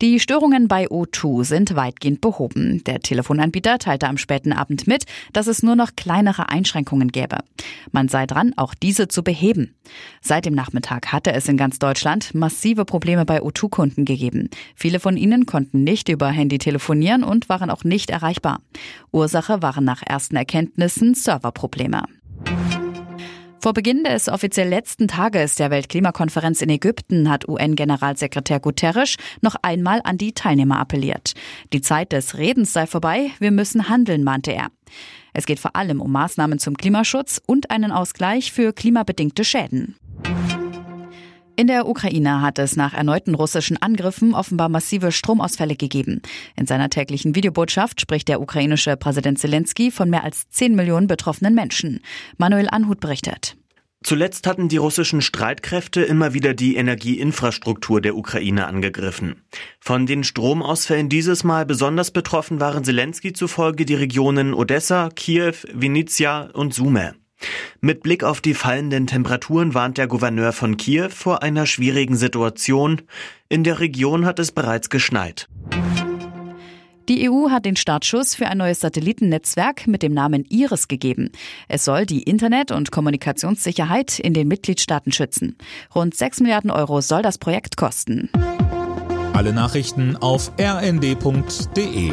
Die Störungen bei O2 sind weitgehend behoben. Der Telefonanbieter teilte am späten Abend mit, dass es nur noch kleinere Einschränkungen gäbe. Man sei dran, auch diese zu beheben. Seit dem Nachmittag hatte es in ganz Deutschland massive Probleme bei O2-Kunden gegeben. Viele von ihnen konnten nicht über Handy telefonieren und waren auch nicht erreichbar. Ursache waren nach ersten Erkenntnissen Serverprobleme. Vor Beginn des offiziell letzten Tages der Weltklimakonferenz in Ägypten hat UN-Generalsekretär Guterres noch einmal an die Teilnehmer appelliert. Die Zeit des Redens sei vorbei, wir müssen handeln, mahnte er. Es geht vor allem um Maßnahmen zum Klimaschutz und einen Ausgleich für klimabedingte Schäden. In der Ukraine hat es nach erneuten russischen Angriffen offenbar massive Stromausfälle gegeben. In seiner täglichen Videobotschaft spricht der ukrainische Präsident Zelensky von mehr als 10 Millionen betroffenen Menschen. Manuel Anhut berichtet. Zuletzt hatten die russischen Streitkräfte immer wieder die Energieinfrastruktur der Ukraine angegriffen. Von den Stromausfällen dieses Mal besonders betroffen waren Zelensky zufolge die Regionen Odessa, Kiew, Vinnytsia und Sume. Mit Blick auf die fallenden Temperaturen warnt der Gouverneur von Kiew vor einer schwierigen Situation. In der Region hat es bereits geschneit. Die EU hat den Startschuss für ein neues Satellitennetzwerk mit dem Namen IRIS gegeben. Es soll die Internet- und Kommunikationssicherheit in den Mitgliedstaaten schützen. Rund 6 Milliarden Euro soll das Projekt kosten. Alle Nachrichten auf rnd.de